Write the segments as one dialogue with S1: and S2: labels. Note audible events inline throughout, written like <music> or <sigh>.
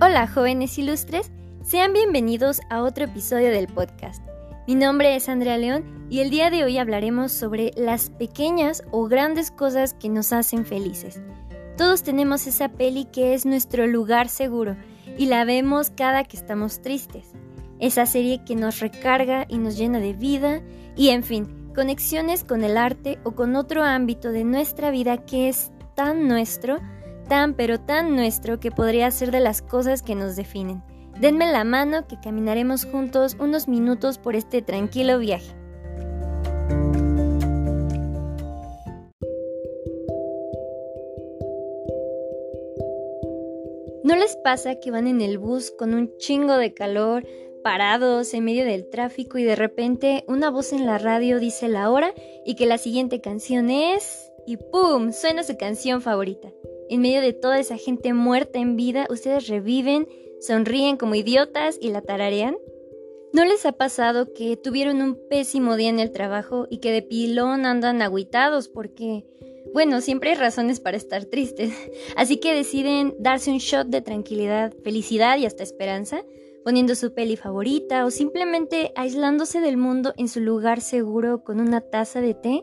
S1: Hola jóvenes ilustres, sean bienvenidos a otro episodio del podcast. Mi nombre es Andrea León y el día de hoy hablaremos sobre las pequeñas o grandes cosas que nos hacen felices. Todos tenemos esa peli que es nuestro lugar seguro y la vemos cada que estamos tristes. Esa serie que nos recarga y nos llena de vida y en fin, conexiones con el arte o con otro ámbito de nuestra vida que es tan nuestro tan pero tan nuestro que podría ser de las cosas que nos definen. Denme la mano que caminaremos juntos unos minutos por este tranquilo viaje. ¿No les pasa que van en el bus con un chingo de calor, parados en medio del tráfico y de repente una voz en la radio dice la hora y que la siguiente canción es... y ¡pum! suena su canción favorita? En medio de toda esa gente muerta en vida, ustedes reviven, sonríen como idiotas y la tararean. ¿No les ha pasado que tuvieron un pésimo día en el trabajo y que de pilón andan agüitados porque, bueno, siempre hay razones para estar tristes, <laughs> así que deciden darse un shot de tranquilidad, felicidad y hasta esperanza, poniendo su peli favorita o simplemente aislándose del mundo en su lugar seguro con una taza de té?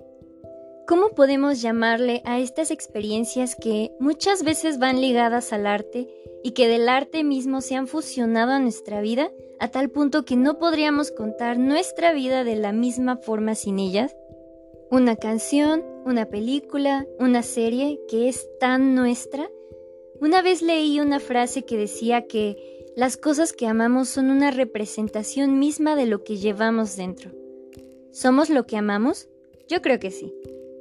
S1: ¿Cómo podemos llamarle a estas experiencias que muchas veces van ligadas al arte y que del arte mismo se han fusionado a nuestra vida a tal punto que no podríamos contar nuestra vida de la misma forma sin ellas? Una canción, una película, una serie que es tan nuestra. Una vez leí una frase que decía que las cosas que amamos son una representación misma de lo que llevamos dentro. ¿Somos lo que amamos? Yo creo que sí.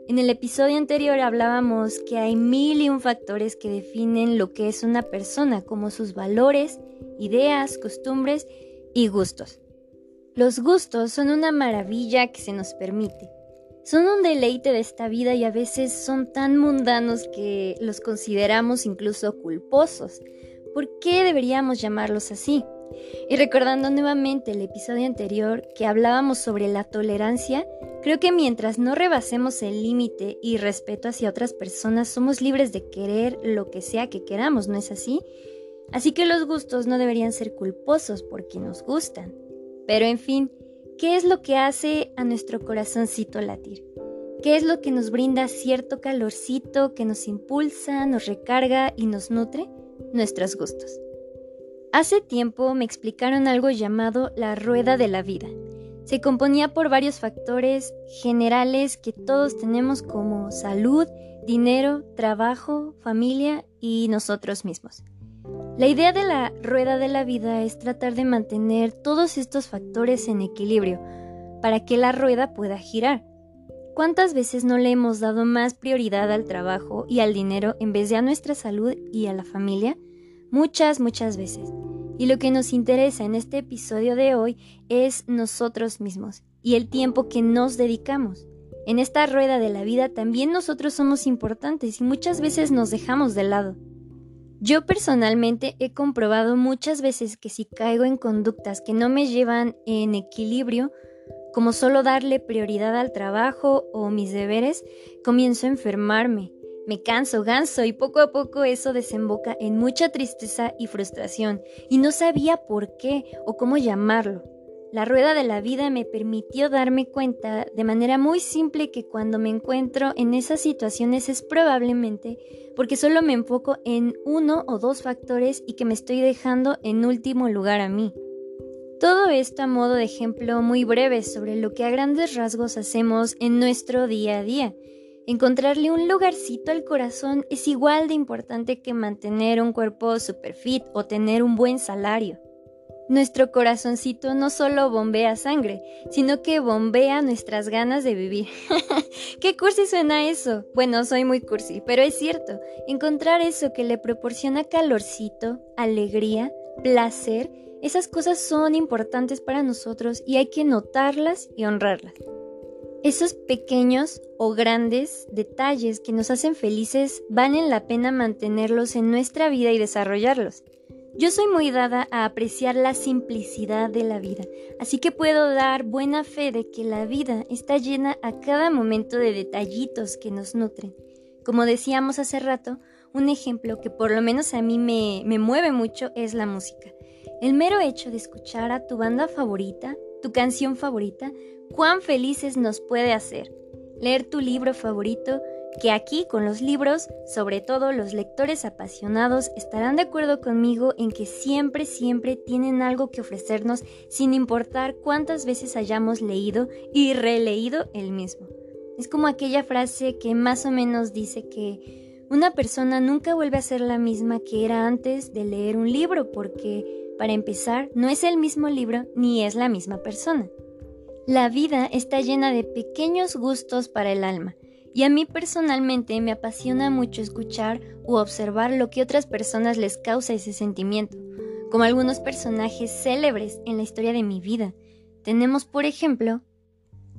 S1: En el episodio anterior hablábamos que hay mil y un factores que definen lo que es una persona, como sus valores, ideas, costumbres y gustos. Los gustos son una maravilla que se nos permite. Son un deleite de esta vida y a veces son tan mundanos que los consideramos incluso culposos. ¿Por qué deberíamos llamarlos así? Y recordando nuevamente el episodio anterior que hablábamos sobre la tolerancia, creo que mientras no rebasemos el límite y respeto hacia otras personas, somos libres de querer lo que sea que queramos, ¿no es así? Así que los gustos no deberían ser culposos porque nos gustan. Pero en fin, ¿qué es lo que hace a nuestro corazoncito latir? ¿Qué es lo que nos brinda cierto calorcito que nos impulsa, nos recarga y nos nutre? Nuestros gustos. Hace tiempo me explicaron algo llamado la rueda de la vida. Se componía por varios factores generales que todos tenemos como salud, dinero, trabajo, familia y nosotros mismos. La idea de la rueda de la vida es tratar de mantener todos estos factores en equilibrio para que la rueda pueda girar. ¿Cuántas veces no le hemos dado más prioridad al trabajo y al dinero en vez de a nuestra salud y a la familia? Muchas, muchas veces. Y lo que nos interesa en este episodio de hoy es nosotros mismos y el tiempo que nos dedicamos. En esta rueda de la vida también nosotros somos importantes y muchas veces nos dejamos de lado. Yo personalmente he comprobado muchas veces que si caigo en conductas que no me llevan en equilibrio, como solo darle prioridad al trabajo o mis deberes, comienzo a enfermarme, me canso, ganso y poco a poco eso desemboca en mucha tristeza y frustración y no sabía por qué o cómo llamarlo. La rueda de la vida me permitió darme cuenta de manera muy simple que cuando me encuentro en esas situaciones es probablemente porque solo me enfoco en uno o dos factores y que me estoy dejando en último lugar a mí. Todo esto a modo de ejemplo muy breve sobre lo que a grandes rasgos hacemos en nuestro día a día Encontrarle un lugarcito al corazón es igual de importante que mantener un cuerpo super fit o tener un buen salario. Nuestro corazoncito no solo bombea sangre, sino que bombea nuestras ganas de vivir. <laughs> ¿Qué cursi suena eso? Bueno, soy muy cursi, pero es cierto. Encontrar eso que le proporciona calorcito, alegría, placer, esas cosas son importantes para nosotros y hay que notarlas y honrarlas. Esos pequeños o grandes detalles que nos hacen felices valen la pena mantenerlos en nuestra vida y desarrollarlos. Yo soy muy dada a apreciar la simplicidad de la vida, así que puedo dar buena fe de que la vida está llena a cada momento de detallitos que nos nutren, Como decíamos hace rato, un ejemplo que por lo menos a mí me, me mueve mucho es la música. El mero hecho de escuchar a tu banda favorita, tu canción favorita, cuán felices nos puede hacer. Leer tu libro favorito, que aquí con los libros, sobre todo los lectores apasionados, estarán de acuerdo conmigo en que siempre, siempre tienen algo que ofrecernos sin importar cuántas veces hayamos leído y releído el mismo. Es como aquella frase que más o menos dice que una persona nunca vuelve a ser la misma que era antes de leer un libro porque, para empezar, no es el mismo libro ni es la misma persona. La vida está llena de pequeños gustos para el alma y a mí personalmente me apasiona mucho escuchar u observar lo que otras personas les causa ese sentimiento, como algunos personajes célebres en la historia de mi vida. Tenemos, por ejemplo,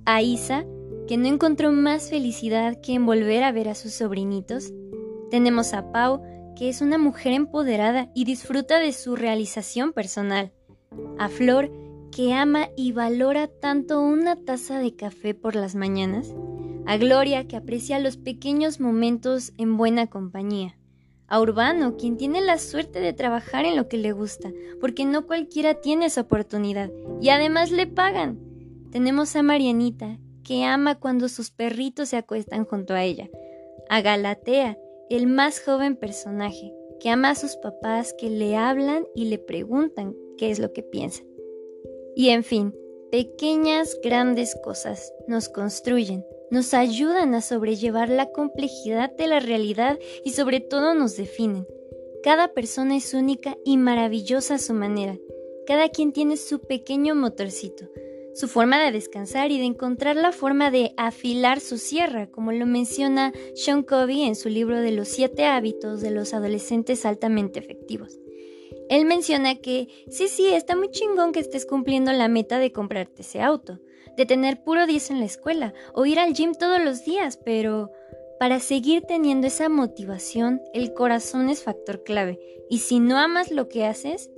S1: a Isa, que no encontró más felicidad que en volver a ver a sus sobrinitos. Tenemos a Pau, que es una mujer empoderada y disfruta de su realización personal. A Flor, que ama y valora tanto una taza de café por las mañanas a Gloria que aprecia los pequeños momentos en buena compañía, a Urbano quien tiene la suerte de trabajar en lo que le gusta, porque no cualquiera tiene esa oportunidad y además le pagan. Tenemos a Marianita que ama cuando sus perritos se acuestan junto a ella, a Galatea, el más joven personaje, que ama a sus papás que le hablan y le preguntan qué es lo que piensa. Y en fin, pequeñas, grandes cosas nos construyen, nos ayudan a sobrellevar la complejidad de la realidad y sobre todo nos definen. Cada persona es única y maravillosa a su manera. Cada quien tiene su pequeño motorcito, su forma de descansar y de encontrar la forma de afilar su sierra, como lo menciona Sean Covey en su libro de los siete hábitos de los adolescentes altamente efectivos. Él menciona que sí, sí, está muy chingón que estés cumpliendo la meta de comprarte ese auto, de tener puro 10 en la escuela o ir al gym todos los días, pero para seguir teniendo esa motivación, el corazón es factor clave. Y si no amas lo que haces,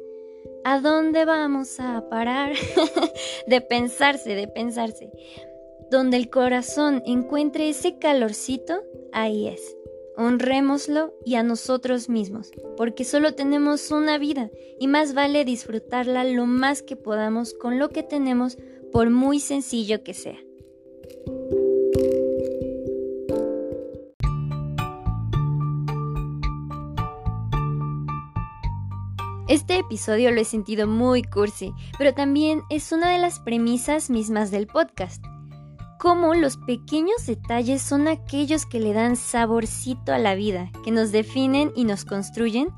S1: ¿a dónde vamos a parar? <laughs> de pensarse, de pensarse. Donde el corazón encuentre ese calorcito, ahí es. Honrémoslo y a nosotros mismos, porque solo tenemos una vida y más vale disfrutarla lo más que podamos con lo que tenemos por muy sencillo que sea. Este episodio lo he sentido muy cursi, pero también es una de las premisas mismas del podcast. Cómo los pequeños detalles son aquellos que le dan saborcito a la vida, que nos definen y nos construyen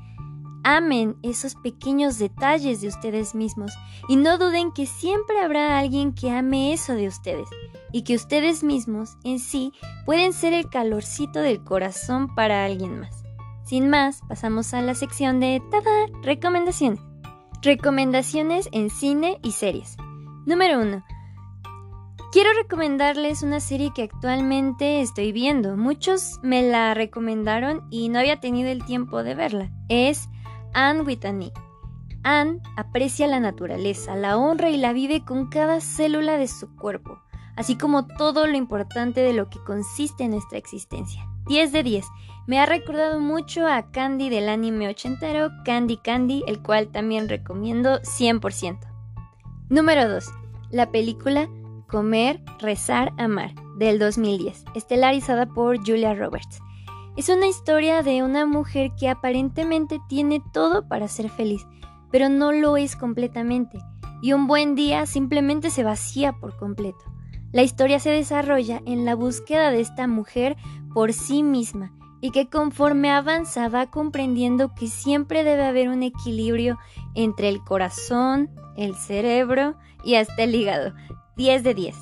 S1: Amen esos pequeños detalles de ustedes mismos y no duden que siempre habrá alguien que ame eso de ustedes y que ustedes mismos en sí pueden ser el calorcito del corazón para alguien más. Sin más, pasamos a la sección de ¡Tada! Recomendaciones. Recomendaciones en cine y series. Número 1. Quiero recomendarles una serie que actualmente estoy viendo. Muchos me la recomendaron y no había tenido el tiempo de verla. Es Anne Whitney. Anne aprecia la naturaleza, la honra y la vive con cada célula de su cuerpo, así como todo lo importante de lo que consiste nuestra existencia. 10 de 10. Me ha recordado mucho a Candy del anime ochentero Candy Candy, el cual también recomiendo 100%. Número 2. La película Comer, Rezar, Amar, del 2010, estelarizada por Julia Roberts. Es una historia de una mujer que aparentemente tiene todo para ser feliz, pero no lo es completamente, y un buen día simplemente se vacía por completo. La historia se desarrolla en la búsqueda de esta mujer por sí misma y que conforme avanza va comprendiendo que siempre debe haber un equilibrio entre el corazón, el cerebro y hasta el hígado. 10 de 10.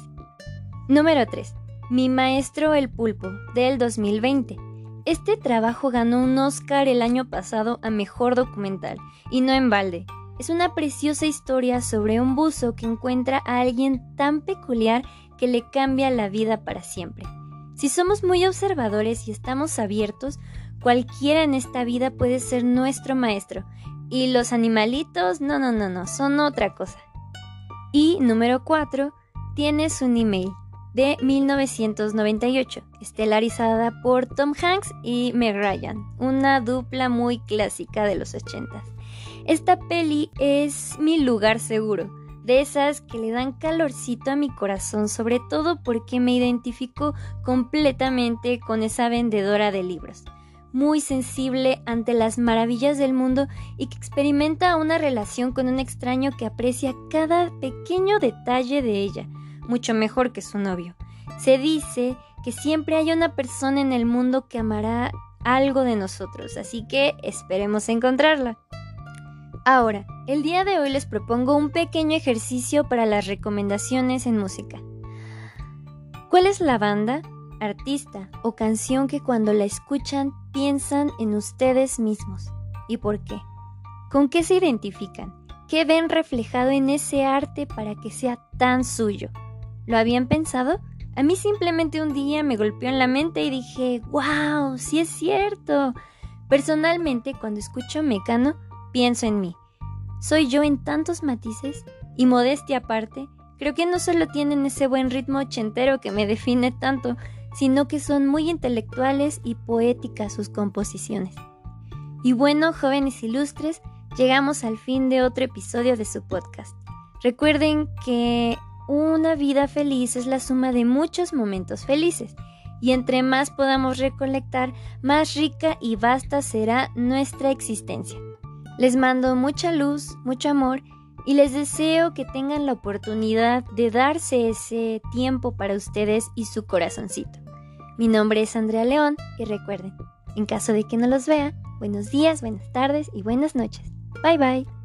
S1: Número 3. Mi maestro el pulpo, del 2020. Este trabajo ganó un Oscar el año pasado a Mejor Documental, y no en balde. Es una preciosa historia sobre un buzo que encuentra a alguien tan peculiar que le cambia la vida para siempre. Si somos muy observadores y estamos abiertos, cualquiera en esta vida puede ser nuestro maestro. Y los animalitos, no, no, no, no, son otra cosa. Y número 4, tienes un email. de 1998, estelarizada por Tom Hanks y Meg Ryan, una dupla muy clásica de los 80. Esta peli es mi lugar seguro, de esas que le dan calorcito a mi corazón, sobre todo porque me identifico completamente con esa vendedora de libros muy sensible ante las maravillas del mundo y que experimenta una relación con un extraño que aprecia cada pequeño detalle de ella, mucho mejor que su novio. Se dice que siempre hay una persona en el mundo que amará algo de nosotros, así que esperemos encontrarla. Ahora, el día de hoy les propongo un pequeño ejercicio para las recomendaciones en música. ¿Cuál es la banda, artista o canción que cuando la escuchan piensan en ustedes mismos? ¿Y por qué? ¿Con qué se identifican? ¿Qué ven reflejado en ese arte para que sea tan suyo? ¿Lo habían pensado? A mí simplemente un día me golpeó en la mente y dije, wow, sí es cierto. Personalmente, cuando escucho Mecano, pienso en mí. Soy yo en tantos matices y modestia aparte, creo que no solo tienen ese buen ritmo ochentero que me define tanto, sino que son muy intelectuales y poéticas sus composiciones. Y bueno, jóvenes ilustres, llegamos al fin de otro episodio de su podcast. Recuerden que una vida feliz es la suma de muchos momentos felices, y entre más podamos recolectar, más rica y vasta será nuestra existencia. Les mando mucha luz, mucho amor, y les deseo que tengan la oportunidad de darse ese tiempo para ustedes y su corazoncito. Mi nombre es Andrea León y recuerden, en caso de que no los vea, buenos días, buenas tardes y buenas noches. Bye bye.